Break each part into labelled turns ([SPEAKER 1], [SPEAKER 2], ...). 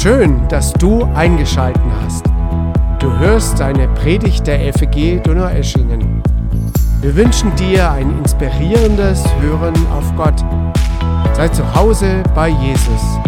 [SPEAKER 1] Schön, dass du eingeschaltet hast. Du hörst eine Predigt der FEG Donaueschingen. Wir wünschen dir ein inspirierendes Hören auf Gott. Sei zu Hause bei Jesus.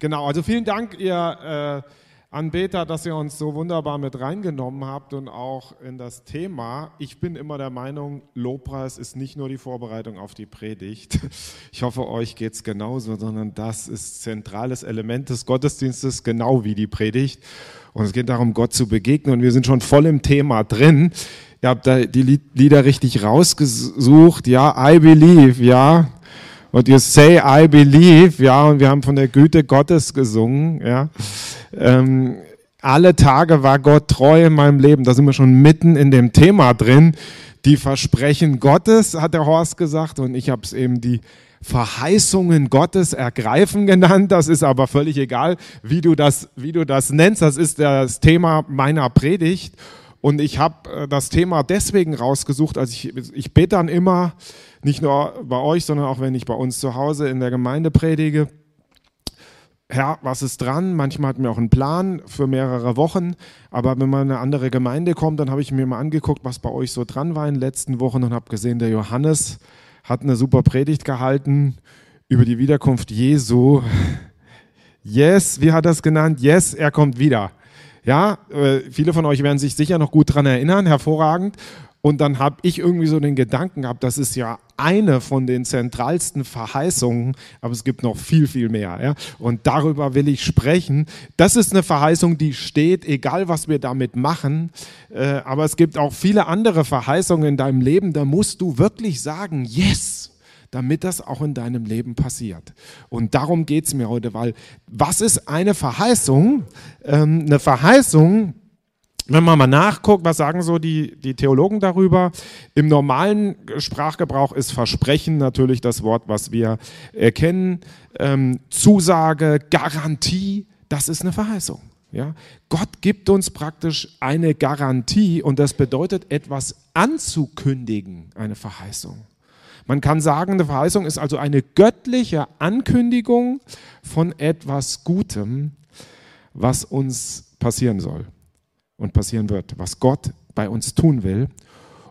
[SPEAKER 2] Genau, also vielen Dank, ihr äh, Anbeter, dass ihr uns so wunderbar mit reingenommen habt und auch in das Thema. Ich bin immer der Meinung, Lobpreis ist nicht nur die Vorbereitung auf die Predigt. Ich hoffe, euch geht es genauso, sondern das ist zentrales Element des Gottesdienstes, genau wie die Predigt. Und es geht darum, Gott zu begegnen. Und wir sind schon voll im Thema drin. Ihr habt da die Lieder richtig rausgesucht. Ja, I believe, ja. Und you say, I believe, ja. Und wir haben von der Güte Gottes gesungen, ja. Ähm, alle Tage war Gott treu in meinem Leben. Da sind wir schon mitten in dem Thema drin. Die Versprechen Gottes, hat der Horst gesagt. Und ich habe es eben die Verheißungen Gottes ergreifen genannt. Das ist aber völlig egal, wie du das, wie du das nennst. Das ist das Thema meiner Predigt. Und ich habe äh, das Thema deswegen rausgesucht, also ich, ich bete dann immer, nicht nur bei euch, sondern auch wenn ich bei uns zu Hause in der Gemeinde predige, Herr, was ist dran? Manchmal hat mir auch einen Plan für mehrere Wochen, aber wenn man in eine andere Gemeinde kommt, dann habe ich mir mal angeguckt, was bei euch so dran war in den letzten Wochen und habe gesehen, der Johannes hat eine super Predigt gehalten über die Wiederkunft Jesu. Yes, wie hat er es genannt? Yes, er kommt wieder. Ja, äh, viele von euch werden sich sicher noch gut daran erinnern, hervorragend. Und dann habe ich irgendwie so den Gedanken gehabt, das ist ja eine von den zentralsten Verheißungen, aber es gibt noch viel, viel mehr. Ja? Und darüber will ich sprechen. Das ist eine Verheißung, die steht, egal was wir damit machen. Äh, aber es gibt auch viele andere Verheißungen in deinem Leben, da musst du wirklich sagen, yes damit das auch in deinem Leben passiert. Und darum geht es mir heute, weil was ist eine Verheißung? Ähm, eine Verheißung wenn man mal nachguckt, was sagen so die, die Theologen darüber? Im normalen Sprachgebrauch ist Versprechen natürlich das Wort, was wir erkennen. Ähm, Zusage, Garantie, das ist eine Verheißung. Ja? Gott gibt uns praktisch eine Garantie und das bedeutet etwas anzukündigen, eine Verheißung. Man kann sagen, eine Verheißung ist also eine göttliche Ankündigung von etwas Gutem, was uns passieren soll und passieren wird, was Gott bei uns tun will.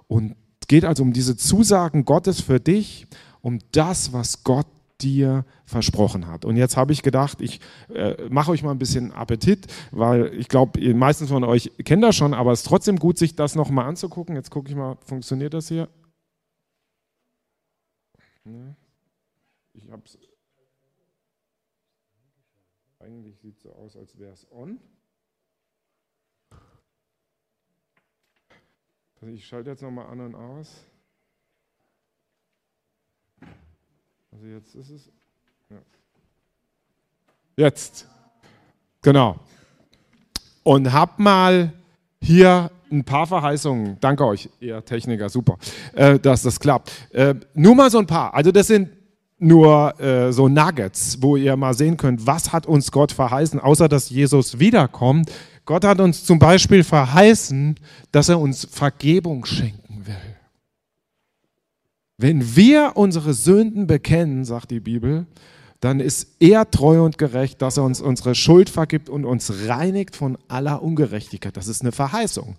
[SPEAKER 2] Und es geht also um diese Zusagen Gottes für dich, um das, was Gott dir versprochen hat. Und jetzt habe ich gedacht, ich äh, mache euch mal ein bisschen Appetit, weil ich glaube, die meisten von euch kennen das schon, aber es ist trotzdem gut, sich das nochmal anzugucken. Jetzt gucke ich mal, funktioniert das hier? Ich habe es. Eigentlich sieht so aus, als wäre es on. Also ich schalte jetzt nochmal an und aus. Also jetzt ist es. Ja. Jetzt. Genau. Und hab mal hier ein paar Verheißungen. Danke euch, ihr Techniker, super, äh, dass das klappt. Äh, nur mal so ein paar. Also das sind nur äh, so Nuggets, wo ihr mal sehen könnt, was hat uns Gott verheißen, außer dass Jesus wiederkommt, Gott hat uns zum Beispiel verheißen, dass er uns Vergebung schenken will. Wenn wir unsere Sünden bekennen, sagt die Bibel, dann ist er treu und gerecht, dass er uns unsere Schuld vergibt und uns reinigt von aller Ungerechtigkeit. Das ist eine Verheißung.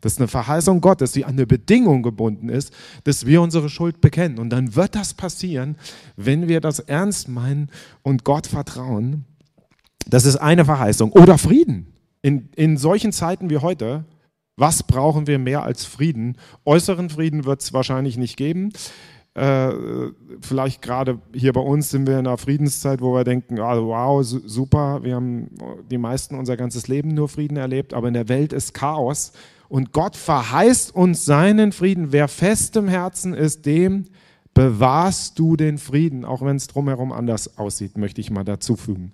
[SPEAKER 2] Das ist eine Verheißung Gottes, die an eine Bedingung gebunden ist, dass wir unsere Schuld bekennen. Und dann wird das passieren, wenn wir das ernst meinen und Gott vertrauen. Das ist eine Verheißung. Oder Frieden. In, in solchen Zeiten wie heute, was brauchen wir mehr als Frieden? Äußeren Frieden wird es wahrscheinlich nicht geben. Äh, vielleicht gerade hier bei uns sind wir in einer Friedenszeit, wo wir denken, also wow, super, wir haben die meisten unser ganzes Leben nur Frieden erlebt, aber in der Welt ist Chaos. Und Gott verheißt uns seinen Frieden. Wer fest im Herzen ist, dem bewahrst du den Frieden, auch wenn es drumherum anders aussieht, möchte ich mal dazu fügen.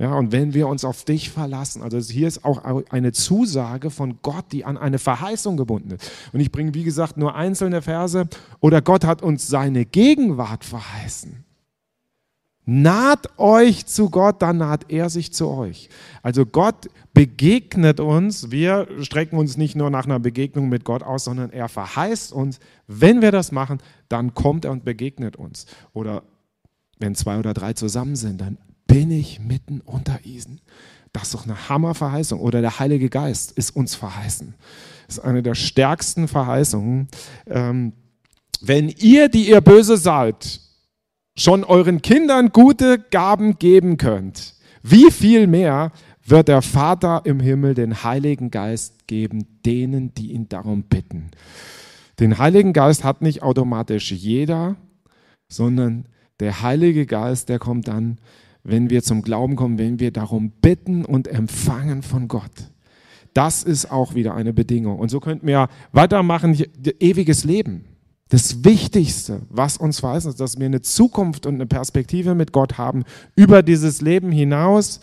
[SPEAKER 2] Ja, und wenn wir uns auf dich verlassen, also hier ist auch eine Zusage von Gott, die an eine Verheißung gebunden ist. Und ich bringe, wie gesagt, nur einzelne Verse. Oder Gott hat uns seine Gegenwart verheißen. Naht euch zu Gott, dann naht er sich zu euch. Also Gott begegnet uns. Wir strecken uns nicht nur nach einer Begegnung mit Gott aus, sondern er verheißt uns, wenn wir das machen, dann kommt er und begegnet uns. Oder wenn zwei oder drei zusammen sind, dann bin ich mitten unter ihnen. Das ist doch eine Hammerverheißung. Oder der Heilige Geist ist uns verheißen. Das ist eine der stärksten Verheißungen. Ähm, wenn ihr, die ihr böse seid, schon euren Kindern gute Gaben geben könnt, wie viel mehr wird der Vater im Himmel den Heiligen Geist geben, denen, die ihn darum bitten. Den Heiligen Geist hat nicht automatisch jeder, sondern der Heilige Geist, der kommt dann, wenn wir zum Glauben kommen, wenn wir darum bitten und empfangen von Gott. Das ist auch wieder eine Bedingung. Und so könnten wir weitermachen, ewiges Leben. Das Wichtigste, was uns weiß, ist, dass wir eine Zukunft und eine Perspektive mit Gott haben über dieses Leben hinaus.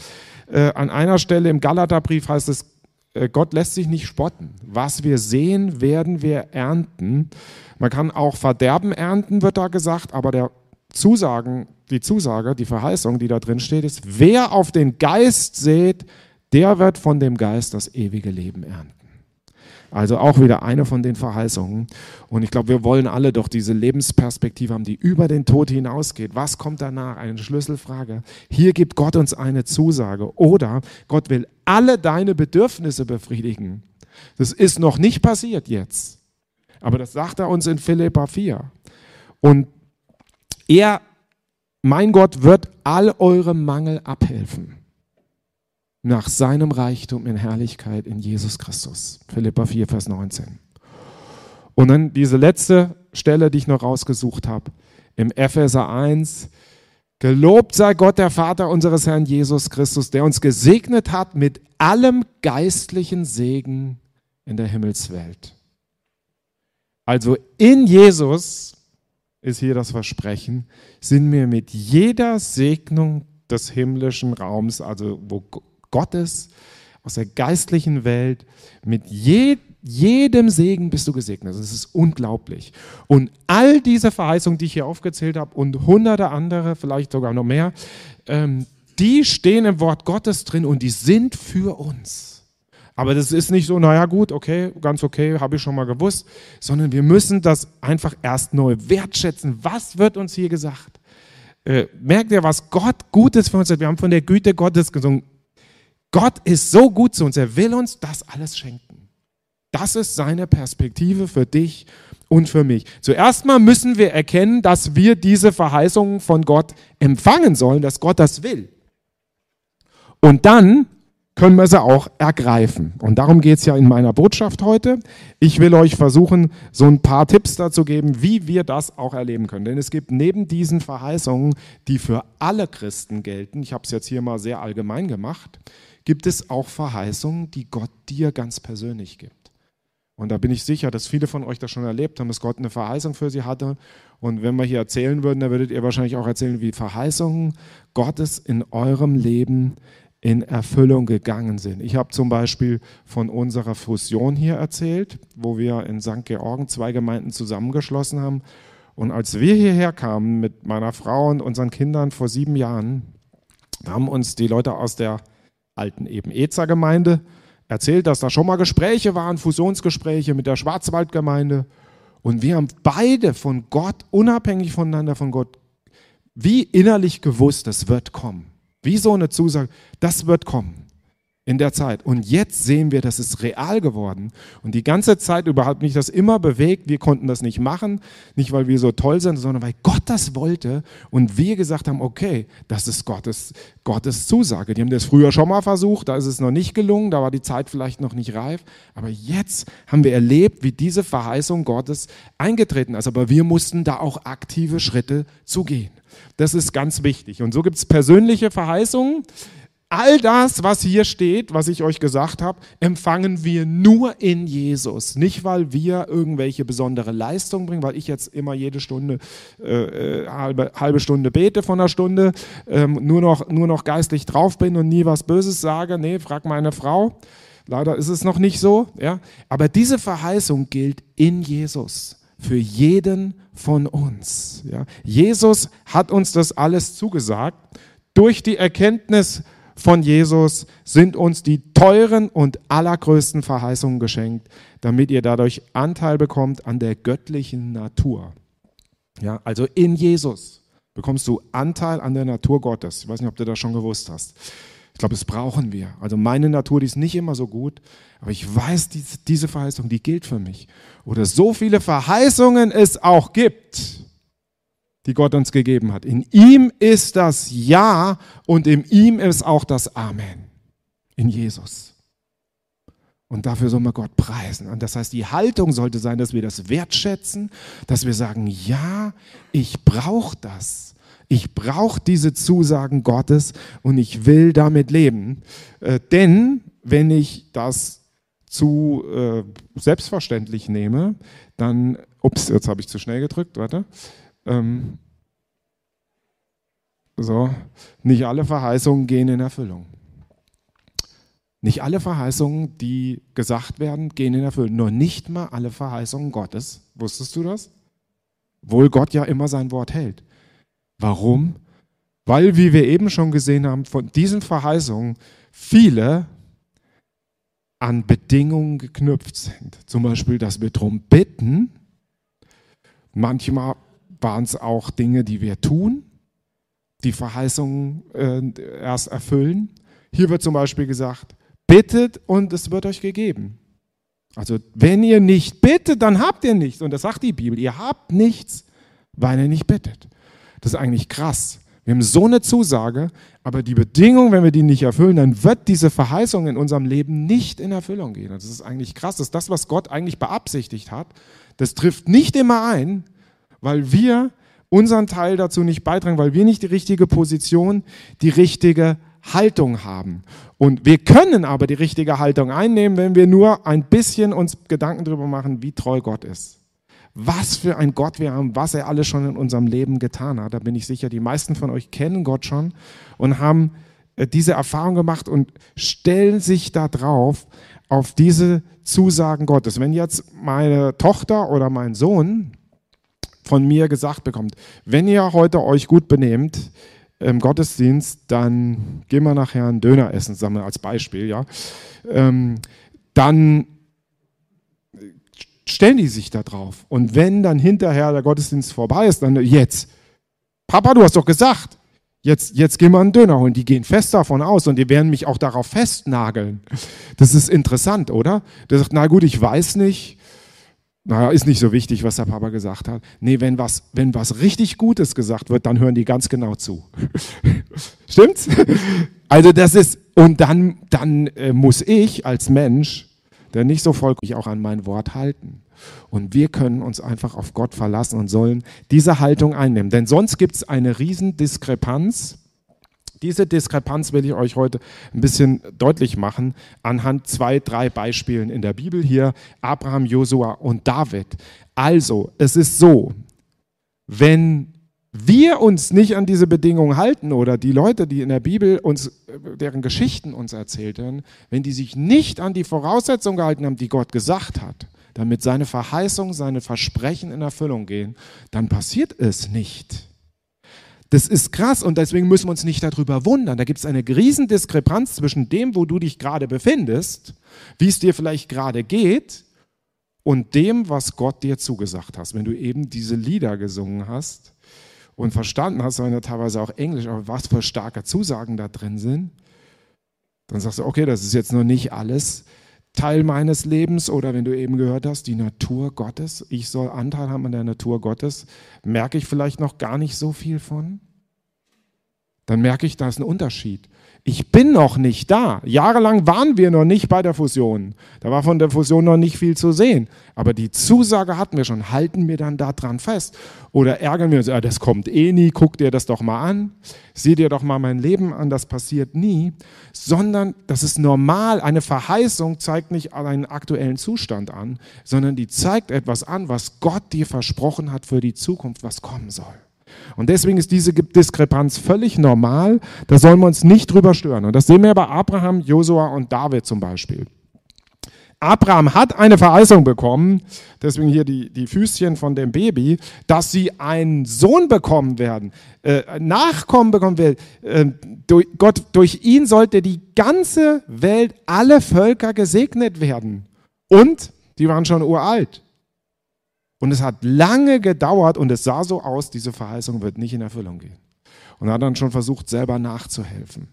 [SPEAKER 2] Äh, an einer Stelle im Galaterbrief heißt es, äh, Gott lässt sich nicht spotten. Was wir sehen, werden wir ernten. Man kann auch Verderben ernten, wird da gesagt, aber der Zusagen, die Zusage, die Verheißung, die da drin steht, ist, wer auf den Geist sät, der wird von dem Geist das ewige Leben ernten. Also auch wieder eine von den Verheißungen. Und ich glaube, wir wollen alle doch diese Lebensperspektive haben, die über den Tod hinausgeht. Was kommt danach? Eine Schlüsselfrage. Hier gibt Gott uns eine Zusage. Oder Gott will alle deine Bedürfnisse befriedigen. Das ist noch nicht passiert jetzt. Aber das sagt er uns in Philippa 4. Und er, mein Gott, wird all eurem Mangel abhelfen nach seinem Reichtum in Herrlichkeit in Jesus Christus. Philippa 4, Vers 19. Und dann diese letzte Stelle, die ich noch rausgesucht habe, im Epheser 1. Gelobt sei Gott, der Vater unseres Herrn Jesus Christus, der uns gesegnet hat mit allem geistlichen Segen in der Himmelswelt. Also in Jesus ist hier das Versprechen, sind wir mit jeder Segnung des himmlischen Raums, also wo Gottes, aus der geistlichen Welt. Mit je, jedem Segen bist du gesegnet. Das ist unglaublich. Und all diese Verheißungen, die ich hier aufgezählt habe und hunderte andere, vielleicht sogar noch mehr, ähm, die stehen im Wort Gottes drin und die sind für uns. Aber das ist nicht so, naja gut, okay, ganz okay, habe ich schon mal gewusst, sondern wir müssen das einfach erst neu wertschätzen. Was wird uns hier gesagt? Äh, merkt ihr, was Gott Gutes für uns hat? Wir haben von der Güte Gottes gesungen. Gott ist so gut zu uns, er will uns das alles schenken. Das ist seine Perspektive für dich und für mich. Zuerst mal müssen wir erkennen, dass wir diese Verheißungen von Gott empfangen sollen, dass Gott das will. Und dann können wir sie auch ergreifen. Und darum geht es ja in meiner Botschaft heute. Ich will euch versuchen, so ein paar Tipps dazu geben, wie wir das auch erleben können. Denn es gibt neben diesen Verheißungen, die für alle Christen gelten, ich habe es jetzt hier mal sehr allgemein gemacht, gibt es auch Verheißungen, die Gott dir ganz persönlich gibt. Und da bin ich sicher, dass viele von euch das schon erlebt haben, dass Gott eine Verheißung für sie hatte. Und wenn wir hier erzählen würden, dann würdet ihr wahrscheinlich auch erzählen, wie Verheißungen Gottes in eurem Leben in Erfüllung gegangen sind. Ich habe zum Beispiel von unserer Fusion hier erzählt, wo wir in St. Georgen zwei Gemeinden zusammengeschlossen haben. Und als wir hierher kamen mit meiner Frau und unseren Kindern vor sieben Jahren, haben uns die Leute aus der alten eben Ezer Gemeinde erzählt, dass da schon mal Gespräche waren, Fusionsgespräche mit der Schwarzwaldgemeinde. Und wir haben beide von Gott, unabhängig voneinander von Gott, wie innerlich gewusst, es wird kommen. Wie so eine Zusage, das wird kommen in der Zeit. Und jetzt sehen wir, das ist real geworden. Und die ganze Zeit überhaupt nicht das immer bewegt. Wir konnten das nicht machen, nicht weil wir so toll sind, sondern weil Gott das wollte und wir gesagt haben, okay, das ist Gottes, Gottes Zusage. Die haben das früher schon mal versucht, da ist es noch nicht gelungen, da war die Zeit vielleicht noch nicht reif. Aber jetzt haben wir erlebt, wie diese Verheißung Gottes eingetreten ist. Aber wir mussten da auch aktive Schritte zugehen. Das ist ganz wichtig. Und so gibt es persönliche Verheißungen, All das, was hier steht, was ich euch gesagt habe, empfangen wir nur in Jesus. Nicht, weil wir irgendwelche besondere Leistung bringen, weil ich jetzt immer jede Stunde, äh, äh, halbe, halbe Stunde bete von einer Stunde, ähm, nur, noch, nur noch geistlich drauf bin und nie was Böses sage. Nee, frag meine Frau. Leider ist es noch nicht so. Ja? Aber diese Verheißung gilt in Jesus für jeden von uns. Ja? Jesus hat uns das alles zugesagt durch die Erkenntnis von Jesus sind uns die teuren und allergrößten Verheißungen geschenkt, damit ihr dadurch Anteil bekommt an der göttlichen Natur. Ja, also in Jesus bekommst du Anteil an der Natur Gottes. Ich weiß nicht, ob du das schon gewusst hast. Ich glaube, das brauchen wir. Also meine Natur, die ist nicht immer so gut, aber ich weiß, diese, Verheißung, die gilt für mich. Oder so viele Verheißungen es auch gibt, die Gott uns gegeben hat. In ihm ist das Ja und in ihm ist auch das Amen. In Jesus. Und dafür soll man Gott preisen. Und das heißt, die Haltung sollte sein, dass wir das wertschätzen, dass wir sagen, ja, ich brauche das. Ich brauche diese Zusagen Gottes und ich will damit leben. Äh, denn wenn ich das zu äh, selbstverständlich nehme, dann, ups, jetzt habe ich zu schnell gedrückt, warte. Ähm, so, nicht alle Verheißungen gehen in Erfüllung. Nicht alle Verheißungen, die gesagt werden, gehen in Erfüllung. Nur nicht mal alle Verheißungen Gottes. Wusstest du das? Wohl Gott ja immer sein Wort hält. Warum? Weil, wie wir eben schon gesehen haben, von diesen Verheißungen viele an Bedingungen geknüpft sind. Zum Beispiel, dass wir darum bitten. Manchmal waren es auch Dinge, die wir tun, die Verheißungen äh, erst erfüllen. Hier wird zum Beispiel gesagt, bittet und es wird euch gegeben. Also wenn ihr nicht bittet, dann habt ihr nichts. Und das sagt die Bibel, ihr habt nichts, weil ihr nicht bittet. Das ist eigentlich krass. Wir haben so eine Zusage, aber die Bedingung, wenn wir die nicht erfüllen, dann wird diese Verheißung in unserem Leben nicht in Erfüllung gehen. das ist eigentlich krass. Das ist das, was Gott eigentlich beabsichtigt hat. Das trifft nicht immer ein, weil wir unseren Teil dazu nicht beitragen, weil wir nicht die richtige Position, die richtige Haltung haben. Und wir können aber die richtige Haltung einnehmen, wenn wir nur ein bisschen uns Gedanken darüber machen, wie treu Gott ist was für ein Gott wir haben, was er alles schon in unserem Leben getan hat. Da bin ich sicher, die meisten von euch kennen Gott schon und haben äh, diese Erfahrung gemacht und stellen sich da drauf auf diese Zusagen Gottes. Wenn jetzt meine Tochter oder mein Sohn von mir gesagt bekommt, wenn ihr heute euch gut benehmt im Gottesdienst, dann gehen wir nachher einen Döner essen, sagen als Beispiel, ja, ähm, dann stellen die sich da drauf. Und wenn dann hinterher der Gottesdienst vorbei ist, dann jetzt, Papa, du hast doch gesagt, jetzt, jetzt gehen wir einen Döner holen. Die gehen fest davon aus und die werden mich auch darauf festnageln. Das ist interessant, oder? Der sagt, na gut, ich weiß nicht. Naja, ist nicht so wichtig, was der Papa gesagt hat. Nee, wenn was, wenn was richtig Gutes gesagt wird, dann hören die ganz genau zu. Stimmt's? Also das ist, und dann, dann äh, muss ich als Mensch der nicht so folglich auch an mein Wort halten. Und wir können uns einfach auf Gott verlassen und sollen diese Haltung einnehmen. Denn sonst gibt es eine Riesendiskrepanz. Diese Diskrepanz will ich euch heute ein bisschen deutlich machen anhand zwei, drei Beispielen in der Bibel hier, Abraham, Josua und David. Also, es ist so, wenn wir uns nicht an diese Bedingungen halten oder die Leute, die in der Bibel uns, deren Geschichten uns erzählt werden, wenn die sich nicht an die Voraussetzungen gehalten haben, die Gott gesagt hat, damit seine Verheißungen, seine Versprechen in Erfüllung gehen, dann passiert es nicht. Das ist krass und deswegen müssen wir uns nicht darüber wundern. Da gibt es eine Riesendiskrepanz zwischen dem, wo du dich gerade befindest, wie es dir vielleicht gerade geht, und dem, was Gott dir zugesagt hast. Wenn du eben diese Lieder gesungen hast, und verstanden hast, sondern teilweise auch Englisch, aber was für starke Zusagen da drin sind, dann sagst du, okay, das ist jetzt noch nicht alles Teil meines Lebens oder wenn du eben gehört hast, die Natur Gottes, ich soll Anteil haben an der Natur Gottes, merke ich vielleicht noch gar nicht so viel von. Dann merke ich, da ist ein Unterschied. Ich bin noch nicht da. Jahrelang waren wir noch nicht bei der Fusion. Da war von der Fusion noch nicht viel zu sehen. Aber die Zusage hatten wir schon. Halten wir dann daran fest? Oder ärgern wir uns, ja, das kommt eh nie, guck dir das doch mal an. Sieh dir doch mal mein Leben an, das passiert nie. Sondern das ist normal. Eine Verheißung zeigt nicht einen aktuellen Zustand an, sondern die zeigt etwas an, was Gott dir versprochen hat für die Zukunft, was kommen soll. Und deswegen ist diese Diskrepanz völlig normal. Da sollen wir uns nicht drüber stören. Und das sehen wir bei Abraham, Josua und David zum Beispiel. Abraham hat eine Verheißung bekommen, deswegen hier die, die Füßchen von dem Baby, dass sie einen Sohn bekommen werden, äh, Nachkommen bekommen werden. Äh, durch, Gott, durch ihn sollte die ganze Welt, alle Völker gesegnet werden. Und die waren schon uralt. Und es hat lange gedauert und es sah so aus, diese Verheißung wird nicht in Erfüllung gehen. Und er hat dann schon versucht, selber nachzuhelfen.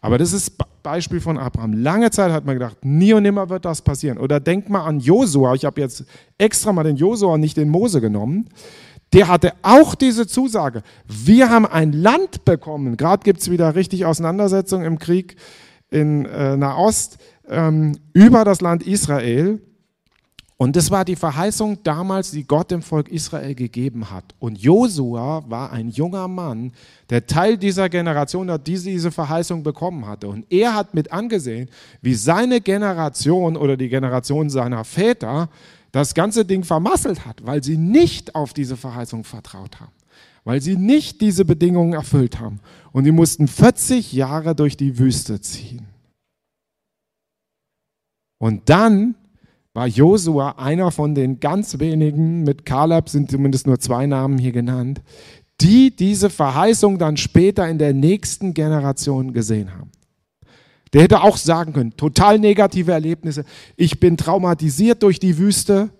[SPEAKER 2] Aber das ist Beispiel von Abraham. Lange Zeit hat man gedacht, nie und nimmer wird das passieren. Oder denk mal an Josua. Ich habe jetzt extra mal den Josua nicht den Mose genommen. Der hatte auch diese Zusage. Wir haben ein Land bekommen. Gerade gibt es wieder richtig Auseinandersetzungen im Krieg in äh, Nahost ähm, über das Land Israel. Und das war die Verheißung damals, die Gott dem Volk Israel gegeben hat. Und Josua war ein junger Mann, der Teil dieser Generation hat, die diese Verheißung bekommen hatte. Und er hat mit angesehen, wie seine Generation oder die Generation seiner Väter das ganze Ding vermasselt hat, weil sie nicht auf diese Verheißung vertraut haben, weil sie nicht diese Bedingungen erfüllt haben. Und die mussten 40 Jahre durch die Wüste ziehen. Und dann war Josua einer von den ganz wenigen, mit Kaleb sind zumindest nur zwei Namen hier genannt, die diese Verheißung dann später in der nächsten Generation gesehen haben. Der hätte auch sagen können, total negative Erlebnisse. Ich bin traumatisiert durch die Wüste,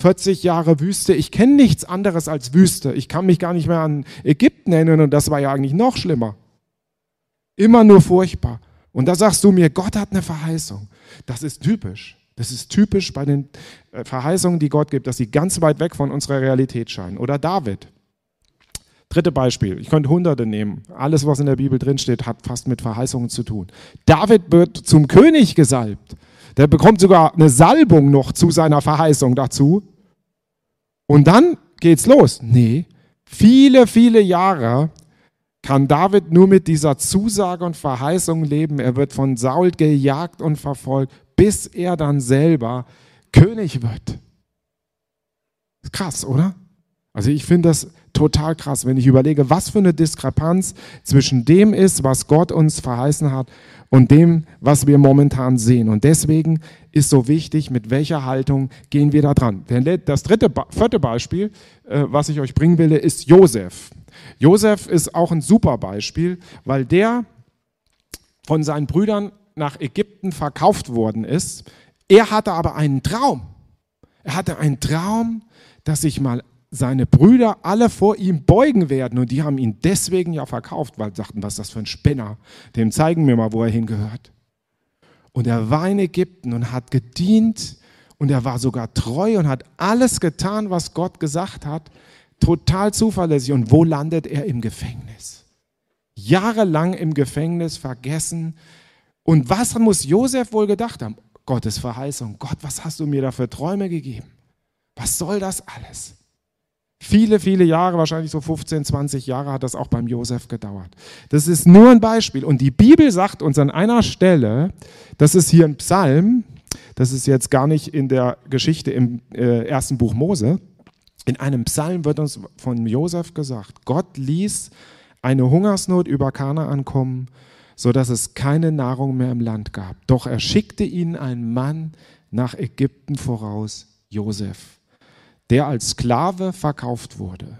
[SPEAKER 2] 40 Jahre Wüste. Ich kenne nichts anderes als Wüste. Ich kann mich gar nicht mehr an Ägypten erinnern und das war ja eigentlich noch schlimmer. Immer nur furchtbar. Und da sagst du mir, Gott hat eine Verheißung. Das ist typisch. Das ist typisch bei den äh, Verheißungen, die Gott gibt, dass sie ganz weit weg von unserer Realität scheinen. Oder David. Dritte Beispiel. Ich könnte Hunderte nehmen. Alles, was in der Bibel drinsteht, hat fast mit Verheißungen zu tun. David wird zum König gesalbt. Der bekommt sogar eine Salbung noch zu seiner Verheißung dazu. Und dann geht's los. Nee, viele, viele Jahre kann David nur mit dieser Zusage und Verheißung leben. Er wird von Saul gejagt und verfolgt, bis er dann selber König wird. Krass, oder? Also ich finde das total krass, wenn ich überlege, was für eine Diskrepanz zwischen dem ist, was Gott uns verheißen hat und dem, was wir momentan sehen. Und deswegen ist so wichtig, mit welcher Haltung gehen wir da dran. Das dritte, vierte Beispiel, äh, was ich euch bringen will, ist Josef. Josef ist auch ein super Beispiel, weil der von seinen Brüdern nach Ägypten verkauft worden ist. Er hatte aber einen Traum. Er hatte einen Traum, dass sich mal seine Brüder alle vor ihm beugen werden. Und die haben ihn deswegen ja verkauft, weil sie sagten, was ist das für ein Spinner? Dem zeigen wir mal, wo er hingehört. Und er war in Ägypten und hat gedient und er war sogar treu und hat alles getan, was Gott gesagt hat. Total zuverlässig. Und wo landet er? Im Gefängnis. Jahrelang im Gefängnis vergessen. Und was muss Josef wohl gedacht haben? Gottes Verheißung. Gott, was hast du mir da für Träume gegeben? Was soll das alles? Viele, viele Jahre, wahrscheinlich so 15, 20 Jahre hat das auch beim Josef gedauert. Das ist nur ein Beispiel. Und die Bibel sagt uns an einer Stelle, das ist hier ein Psalm, das ist jetzt gar nicht in der Geschichte im äh, ersten Buch Mose. In einem Psalm wird uns von Josef gesagt, Gott ließ eine Hungersnot über Kanaan kommen, sodass es keine Nahrung mehr im Land gab. Doch er schickte ihnen einen Mann nach Ägypten voraus, Josef der als Sklave verkauft wurde.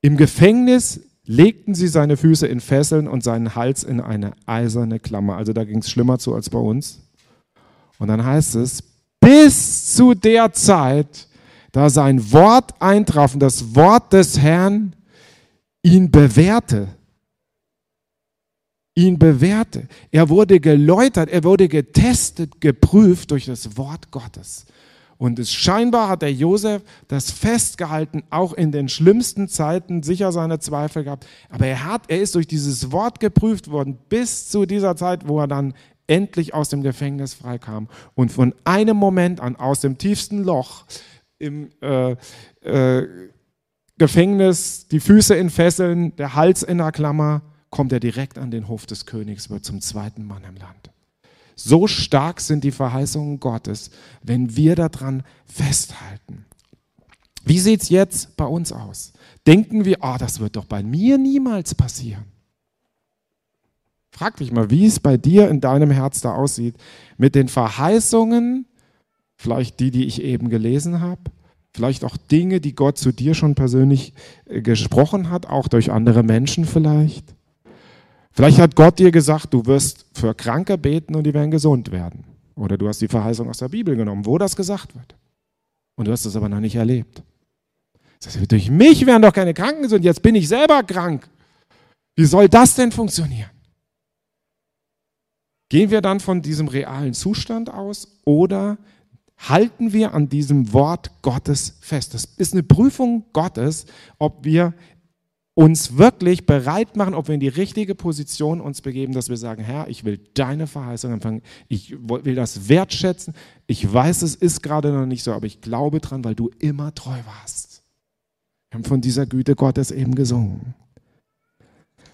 [SPEAKER 2] Im Gefängnis legten sie seine Füße in Fesseln und seinen Hals in eine eiserne Klammer. Also da ging es schlimmer zu als bei uns. Und dann heißt es, bis zu der Zeit, da sein Wort eintraf und das Wort des Herrn ihn bewährte. Ihn bewährte. Er wurde geläutert, er wurde getestet, geprüft durch das Wort Gottes. Und es scheinbar hat der Josef das festgehalten, auch in den schlimmsten Zeiten sicher seine Zweifel gehabt. Aber er hat, er ist durch dieses Wort geprüft worden bis zu dieser Zeit, wo er dann endlich aus dem Gefängnis freikam und von einem Moment an aus dem tiefsten Loch im äh, äh, Gefängnis, die Füße in Fesseln, der Hals in der Klammer, kommt er direkt an den Hof des Königs, wird zum zweiten Mann im Land. So stark sind die Verheißungen Gottes, wenn wir daran festhalten. Wie sieht es jetzt bei uns aus? Denken wir, oh, das wird doch bei mir niemals passieren. Frag dich mal, wie es bei dir in deinem Herz da aussieht mit den Verheißungen, vielleicht die, die ich eben gelesen habe, vielleicht auch Dinge, die Gott zu dir schon persönlich äh, gesprochen hat, auch durch andere Menschen vielleicht. Vielleicht hat Gott dir gesagt, du wirst für Kranke beten und die werden gesund werden. Oder du hast die Verheißung aus der Bibel genommen, wo das gesagt wird. Und du hast es aber noch nicht erlebt. Das heißt, durch mich wären doch keine Kranken gesund, jetzt bin ich selber krank. Wie soll das denn funktionieren? Gehen wir dann von diesem realen Zustand aus oder halten wir an diesem Wort Gottes fest? Das ist eine Prüfung Gottes, ob wir uns wirklich bereit machen, ob wir in die richtige Position uns begeben, dass wir sagen, Herr, ich will deine Verheißung empfangen, ich will das wertschätzen, ich weiß, es ist gerade noch nicht so, aber ich glaube dran, weil du immer treu warst. Wir haben von dieser Güte Gottes eben gesungen.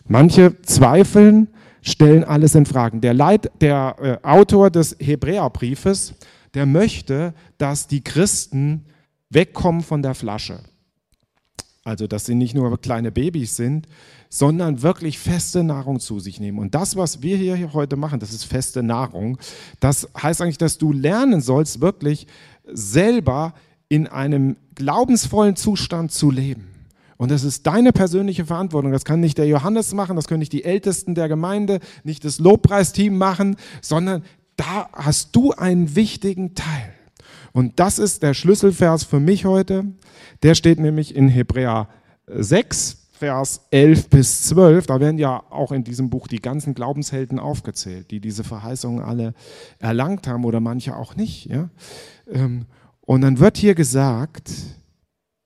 [SPEAKER 2] Manche zweifeln, stellen alles in Fragen. Der, Leit, der äh, Autor des Hebräerbriefes, der möchte, dass die Christen wegkommen von der Flasche. Also, dass sie nicht nur kleine Babys sind, sondern wirklich feste Nahrung zu sich nehmen. Und das, was wir hier heute machen, das ist feste Nahrung. Das heißt eigentlich, dass du lernen sollst, wirklich selber in einem glaubensvollen Zustand zu leben. Und das ist deine persönliche Verantwortung. Das kann nicht der Johannes machen, das können nicht die Ältesten der Gemeinde, nicht das Lobpreisteam machen, sondern da hast du einen wichtigen Teil. Und das ist der Schlüsselvers für mich heute. Der steht nämlich in Hebräer 6, Vers 11 bis 12. Da werden ja auch in diesem Buch die ganzen Glaubenshelden aufgezählt, die diese Verheißungen alle erlangt haben oder manche auch nicht. Ja? Ähm, und dann wird hier gesagt,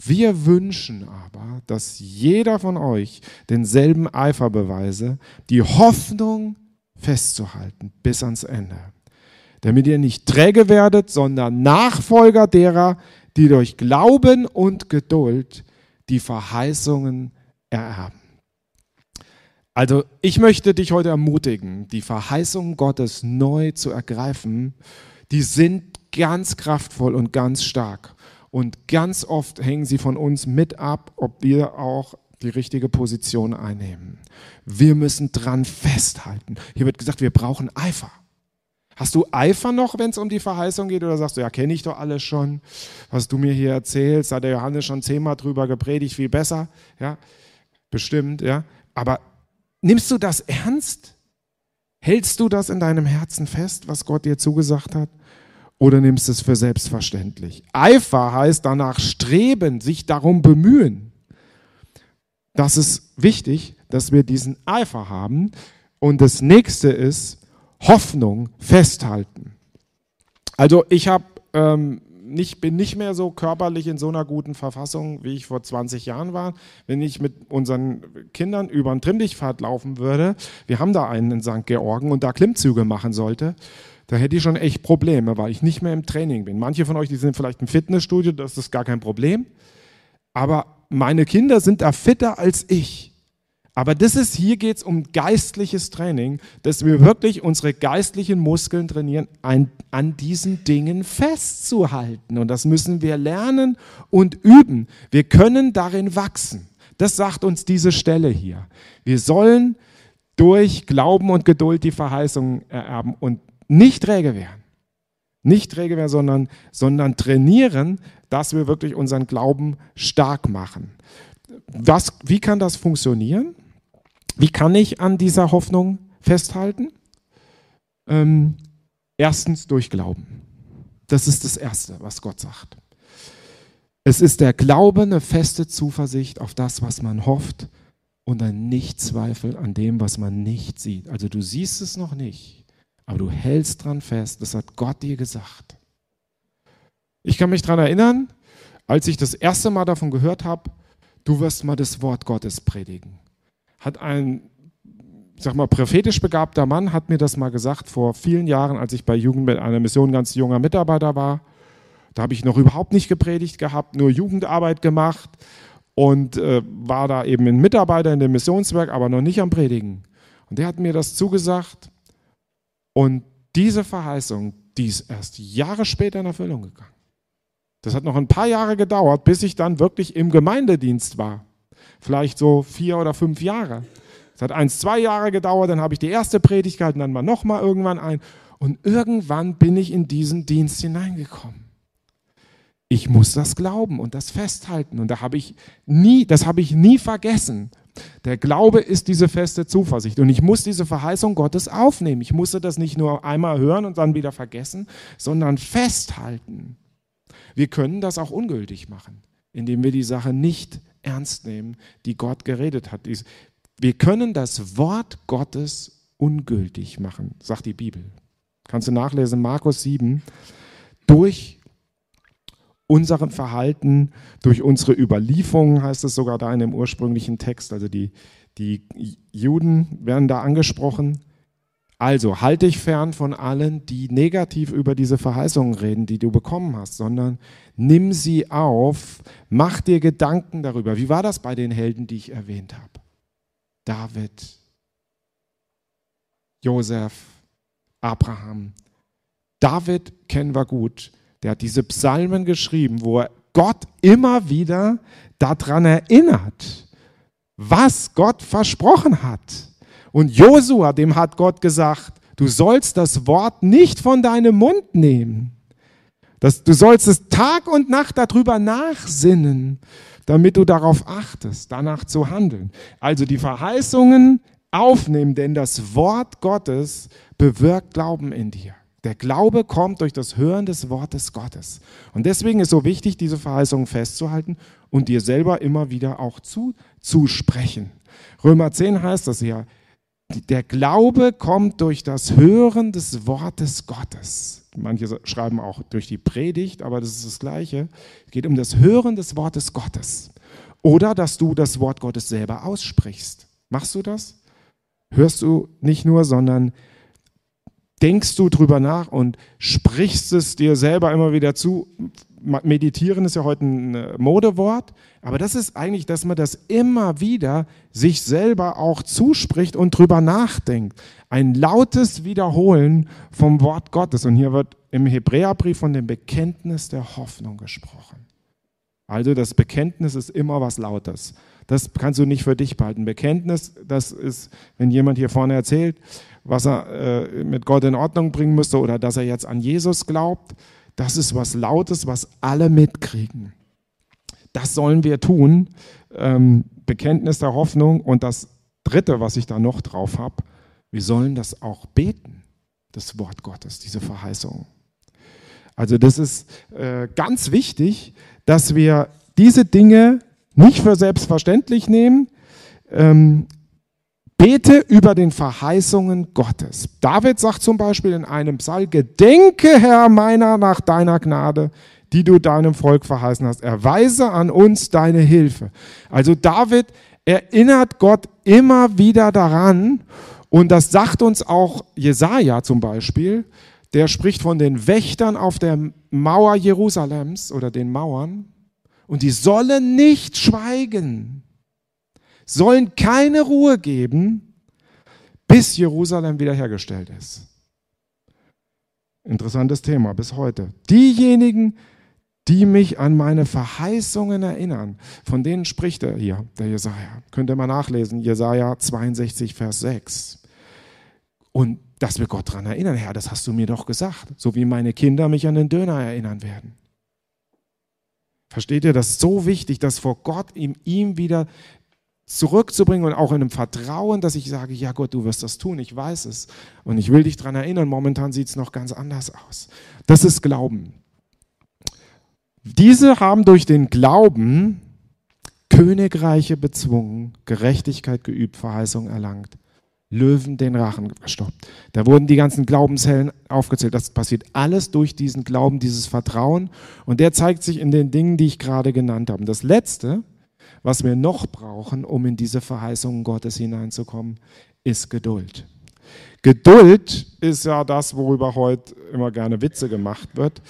[SPEAKER 2] wir wünschen aber, dass jeder von euch denselben Eifer beweise, die Hoffnung festzuhalten bis ans Ende damit ihr nicht träge werdet, sondern Nachfolger derer, die durch Glauben und Geduld die Verheißungen ererben. Also ich möchte dich heute ermutigen, die Verheißungen Gottes neu zu ergreifen. Die sind ganz kraftvoll und ganz stark. Und ganz oft hängen sie von uns mit ab, ob wir auch die richtige Position einnehmen. Wir müssen dran festhalten. Hier wird gesagt, wir brauchen Eifer. Hast du Eifer noch, wenn es um die Verheißung geht, oder sagst du, ja, kenne ich doch alles schon, was du mir hier erzählst, hat der Johannes schon zehnmal drüber gepredigt, viel besser, ja, bestimmt, ja. Aber nimmst du das ernst? Hältst du das in deinem Herzen fest, was Gott dir zugesagt hat? Oder nimmst du es für selbstverständlich? Eifer heißt danach streben, sich darum bemühen. Das ist wichtig, dass wir diesen Eifer haben. Und das nächste ist, Hoffnung festhalten. Also ich habe ähm, nicht, bin nicht mehr so körperlich in so einer guten Verfassung, wie ich vor 20 Jahren war. Wenn ich mit unseren Kindern über einen Trimmdichtpfad laufen würde, wir haben da einen in St. Georgen und da Klimmzüge machen sollte, da hätte ich schon echt Probleme, weil ich nicht mehr im Training bin. Manche von euch, die sind vielleicht im Fitnessstudio, das ist gar kein Problem. Aber meine Kinder sind da fitter als ich. Aber das ist, hier geht es um geistliches Training, dass wir wirklich unsere geistlichen Muskeln trainieren, ein, an diesen Dingen festzuhalten. Und das müssen wir lernen und üben. Wir können darin wachsen. Das sagt uns diese Stelle hier. Wir sollen durch Glauben und Geduld die Verheißungen ererben und nicht träge werden. Nicht träge werden, sondern, sondern trainieren, dass wir wirklich unseren Glauben stark machen. Was, wie kann das funktionieren? Wie kann ich an dieser Hoffnung festhalten? Ähm, erstens durch Glauben. Das ist das Erste, was Gott sagt. Es ist der Glaube, eine feste Zuversicht auf das, was man hofft und ein Nichtzweifel an dem, was man nicht sieht. Also du siehst es noch nicht, aber du hältst dran fest. Das hat Gott dir gesagt. Ich kann mich daran erinnern, als ich das erste Mal davon gehört habe, du wirst mal das Wort Gottes predigen hat ein, sag mal, prophetisch begabter Mann hat mir das mal gesagt vor vielen Jahren, als ich bei Jugend mit einer Mission ganz junger Mitarbeiter war. Da habe ich noch überhaupt nicht gepredigt gehabt, nur Jugendarbeit gemacht und äh, war da eben ein Mitarbeiter in dem Missionswerk, aber noch nicht am Predigen. Und der hat mir das zugesagt und diese Verheißung, die ist erst Jahre später in Erfüllung gegangen. Das hat noch ein paar Jahre gedauert, bis ich dann wirklich im Gemeindedienst war vielleicht so vier oder fünf Jahre. Es hat eins, zwei Jahre gedauert, dann habe ich die erste Predigt gehalten, dann war nochmal irgendwann ein. Und irgendwann bin ich in diesen Dienst hineingekommen. Ich muss das glauben und das festhalten. Und da habe ich nie, das habe ich nie vergessen. Der Glaube ist diese feste Zuversicht. Und ich muss diese Verheißung Gottes aufnehmen. Ich musste das nicht nur einmal hören und dann wieder vergessen, sondern festhalten. Wir können das auch ungültig machen, indem wir die Sache nicht ernst nehmen, die Gott geredet hat. Wir können das Wort Gottes ungültig machen, sagt die Bibel. Kannst du nachlesen, Markus 7. Durch unserem Verhalten, durch unsere Überlieferung heißt es sogar da in dem ursprünglichen Text, also die, die Juden werden da angesprochen. Also halte dich fern von allen, die negativ über diese Verheißungen reden, die du bekommen hast, sondern nimm sie auf, mach dir Gedanken darüber. Wie war das bei den Helden, die ich erwähnt habe? David, Josef, Abraham. David kennen wir gut. Der hat diese Psalmen geschrieben, wo er Gott immer wieder daran erinnert, was Gott versprochen hat. Und Josua, dem hat Gott gesagt, du sollst das Wort nicht von deinem Mund nehmen. Das, du sollst es Tag und Nacht darüber nachsinnen, damit du darauf achtest, danach zu handeln. Also die Verheißungen aufnehmen, denn das Wort Gottes bewirkt Glauben in dir. Der Glaube kommt durch das Hören des Wortes Gottes. Und deswegen ist so wichtig, diese Verheißungen festzuhalten und dir selber immer wieder auch zuzusprechen. Römer 10 heißt das ja, der Glaube kommt durch das Hören des Wortes Gottes. Manche schreiben auch durch die Predigt, aber das ist das Gleiche. Es geht um das Hören des Wortes Gottes. Oder dass du das Wort Gottes selber aussprichst. Machst du das? Hörst du nicht nur, sondern denkst du drüber nach und sprichst es dir selber immer wieder zu. Meditieren ist ja heute ein äh, Modewort, aber das ist eigentlich, dass man das immer wieder sich selber auch zuspricht und drüber nachdenkt. Ein lautes Wiederholen vom Wort Gottes. Und hier wird im Hebräerbrief von dem Bekenntnis der Hoffnung gesprochen. Also das Bekenntnis ist immer was Lautes. Das kannst du nicht für dich behalten. Bekenntnis, das ist, wenn jemand hier vorne erzählt, was er äh, mit Gott in Ordnung bringen müsste oder dass er jetzt an Jesus glaubt, das ist was Lautes, was alle mitkriegen. Das sollen wir tun. Ähm, Bekenntnis der Hoffnung. Und das Dritte, was ich da noch drauf habe, wir sollen das auch beten, das Wort Gottes, diese Verheißung. Also das ist äh, ganz wichtig, dass wir diese Dinge nicht für selbstverständlich nehmen. Ähm, bete über den Verheißungen Gottes. David sagt zum Beispiel in einem Psalm, Gedenke, Herr meiner, nach deiner Gnade, die du deinem Volk verheißen hast. Erweise an uns deine Hilfe. Also David erinnert Gott immer wieder daran, und das sagt uns auch Jesaja zum Beispiel, der spricht von den Wächtern auf der Mauer Jerusalems oder den Mauern, und die sollen nicht schweigen, sollen keine Ruhe geben, bis Jerusalem wiederhergestellt ist. Interessantes Thema bis heute. Diejenigen, die mich an meine Verheißungen erinnern, von denen spricht er hier, der Jesaja. Könnt ihr mal nachlesen, Jesaja 62, Vers 6. Und dass wir Gott daran erinnern, Herr, das hast du mir doch gesagt, so wie meine Kinder mich an den Döner erinnern werden. Versteht ihr, das ist so wichtig, dass vor Gott ihm, ihm wieder zurückzubringen und auch in einem Vertrauen, dass ich sage, ja Gott, du wirst das tun, ich weiß es und ich will dich daran erinnern, momentan sieht es noch ganz anders aus. Das ist Glauben. Diese haben durch den Glauben Königreiche bezwungen, Gerechtigkeit geübt, Verheißung erlangt. Löwen den Rachen verstopft. Da wurden die ganzen Glaubenshellen aufgezählt. Das passiert alles durch diesen Glauben, dieses Vertrauen. Und der zeigt sich in den Dingen, die ich gerade genannt habe. Das Letzte, was wir noch brauchen, um in diese Verheißungen Gottes hineinzukommen, ist Geduld. Geduld ist ja das, worüber heute immer gerne Witze gemacht wird.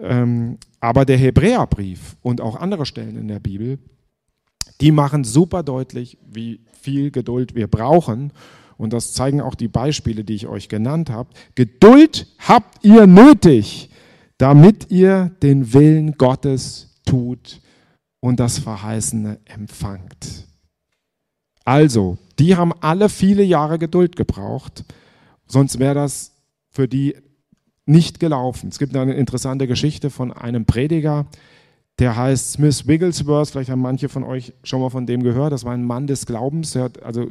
[SPEAKER 2] Ähm, aber der Hebräerbrief und auch andere Stellen in der Bibel, die machen super deutlich, wie viel Geduld wir brauchen. Und das zeigen auch die Beispiele, die ich euch genannt habe. Geduld habt ihr nötig, damit ihr den Willen Gottes tut und das Verheißene empfangt. Also, die haben alle viele Jahre Geduld gebraucht, sonst wäre das für die nicht gelaufen. Es gibt eine interessante Geschichte von einem Prediger, der heißt Smith Wigglesworth. Vielleicht haben manche von euch schon mal von dem gehört. Das war ein Mann des Glaubens. Er hat also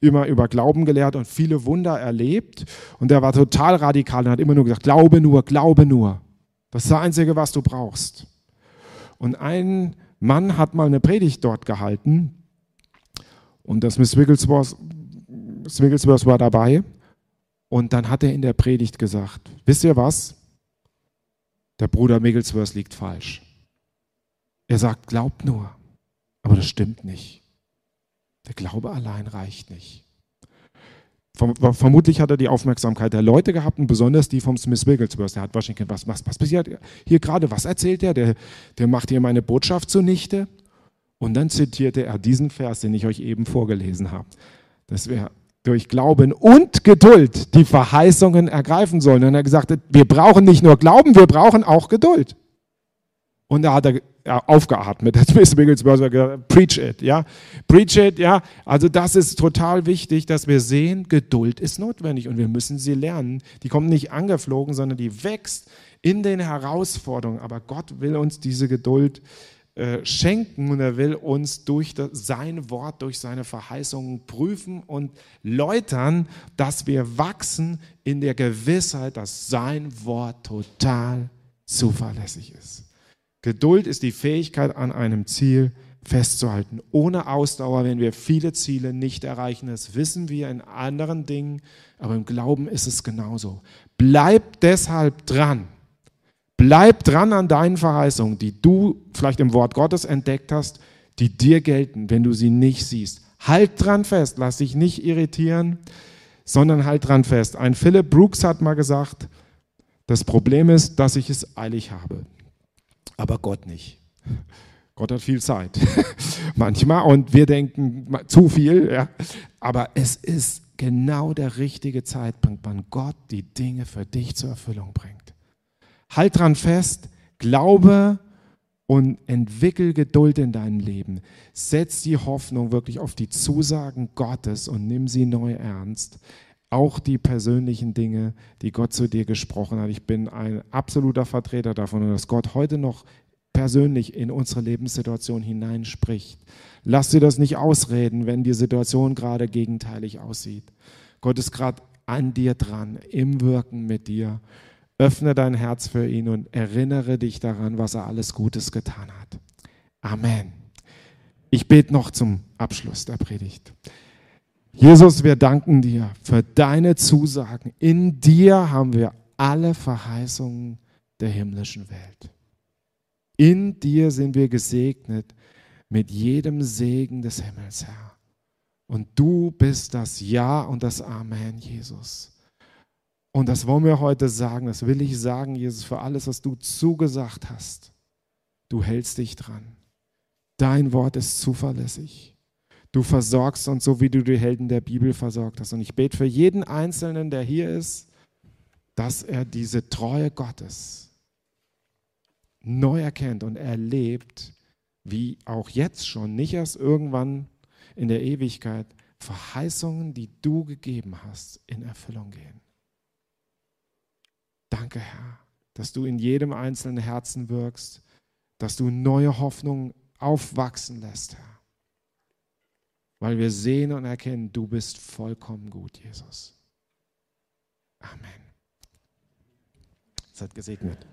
[SPEAKER 2] immer über Glauben gelehrt und viele Wunder erlebt. Und der war total radikal und hat immer nur gesagt, glaube nur, glaube nur. Das ist das Einzige, was du brauchst. Und ein Mann hat mal eine Predigt dort gehalten und das Miss Wigglesworth, Wigglesworth war dabei. Und dann hat er in der Predigt gesagt, wisst ihr was? Der Bruder Wigglesworth liegt falsch. Er sagt, glaubt nur. Aber das stimmt nicht. Der Glaube allein reicht nicht. Vermutlich hat er die Aufmerksamkeit der Leute gehabt und besonders die vom Smith Wigglesworth. Der hat wahrscheinlich gedacht, was, was, passiert hier gerade? Was erzählt er? Der, der macht hier meine Botschaft zunichte. Und dann zitierte er diesen Vers, den ich euch eben vorgelesen habe. Dass wir durch Glauben und Geduld die Verheißungen ergreifen sollen. Und er hat gesagt, wir brauchen nicht nur Glauben, wir brauchen auch Geduld. Und da hat er ja, aufgeatmet. Das ist Wigglesworth gesagt, preach it, ja. Preach it, ja. Also das ist total wichtig, dass wir sehen, Geduld ist notwendig und wir müssen sie lernen. Die kommt nicht angeflogen, sondern die wächst in den Herausforderungen. Aber Gott will uns diese Geduld äh, schenken und er will uns durch das, sein Wort, durch seine Verheißungen prüfen und läutern, dass wir wachsen in der Gewissheit, dass sein Wort total zuverlässig ist. Geduld ist die Fähigkeit, an einem Ziel festzuhalten. Ohne Ausdauer werden wir viele Ziele nicht erreichen. Das wissen wir in anderen Dingen, aber im Glauben ist es genauso. Bleib deshalb dran. Bleib dran an deinen Verheißungen, die du vielleicht im Wort Gottes entdeckt hast, die dir gelten, wenn du sie nicht siehst. Halt dran fest, lass dich nicht irritieren, sondern halt dran fest. Ein Philip Brooks hat mal gesagt, das Problem ist, dass ich es eilig habe aber Gott nicht. Gott hat viel Zeit manchmal und wir denken zu viel, ja. aber es ist genau der richtige Zeitpunkt, wann Gott die Dinge für dich zur Erfüllung bringt. Halt dran fest, glaube und entwickel Geduld in deinem Leben. Setz die Hoffnung wirklich auf die Zusagen Gottes und nimm sie neu ernst. Auch die persönlichen Dinge, die Gott zu dir gesprochen hat. Ich bin ein absoluter Vertreter davon, dass Gott heute noch persönlich in unsere Lebenssituation hineinspricht. Lass dir das nicht ausreden, wenn die Situation gerade gegenteilig aussieht. Gott ist gerade an dir dran, im Wirken mit dir. Öffne dein Herz für ihn und erinnere dich daran, was er alles Gutes getan hat. Amen. Ich bete noch zum Abschluss der Predigt. Jesus, wir danken dir für deine Zusagen. In dir haben wir alle Verheißungen der himmlischen Welt. In dir sind wir gesegnet mit jedem Segen des Himmels, Herr. Und du bist das Ja und das Amen, Jesus. Und das wollen wir heute sagen, das will ich sagen, Jesus, für alles, was du zugesagt hast. Du hältst dich dran. Dein Wort ist zuverlässig. Du versorgst uns so, wie du die Helden der Bibel versorgt hast. Und ich bete für jeden Einzelnen, der hier ist, dass er diese Treue Gottes, neu erkennt und erlebt, wie auch jetzt schon, nicht erst irgendwann in der Ewigkeit, Verheißungen, die du gegeben hast, in Erfüllung gehen. Danke, Herr, dass du in jedem einzelnen Herzen wirkst, dass du neue Hoffnungen aufwachsen lässt, Herr. Weil wir sehen und erkennen, du bist vollkommen gut, Jesus. Amen. Seid gesegnet.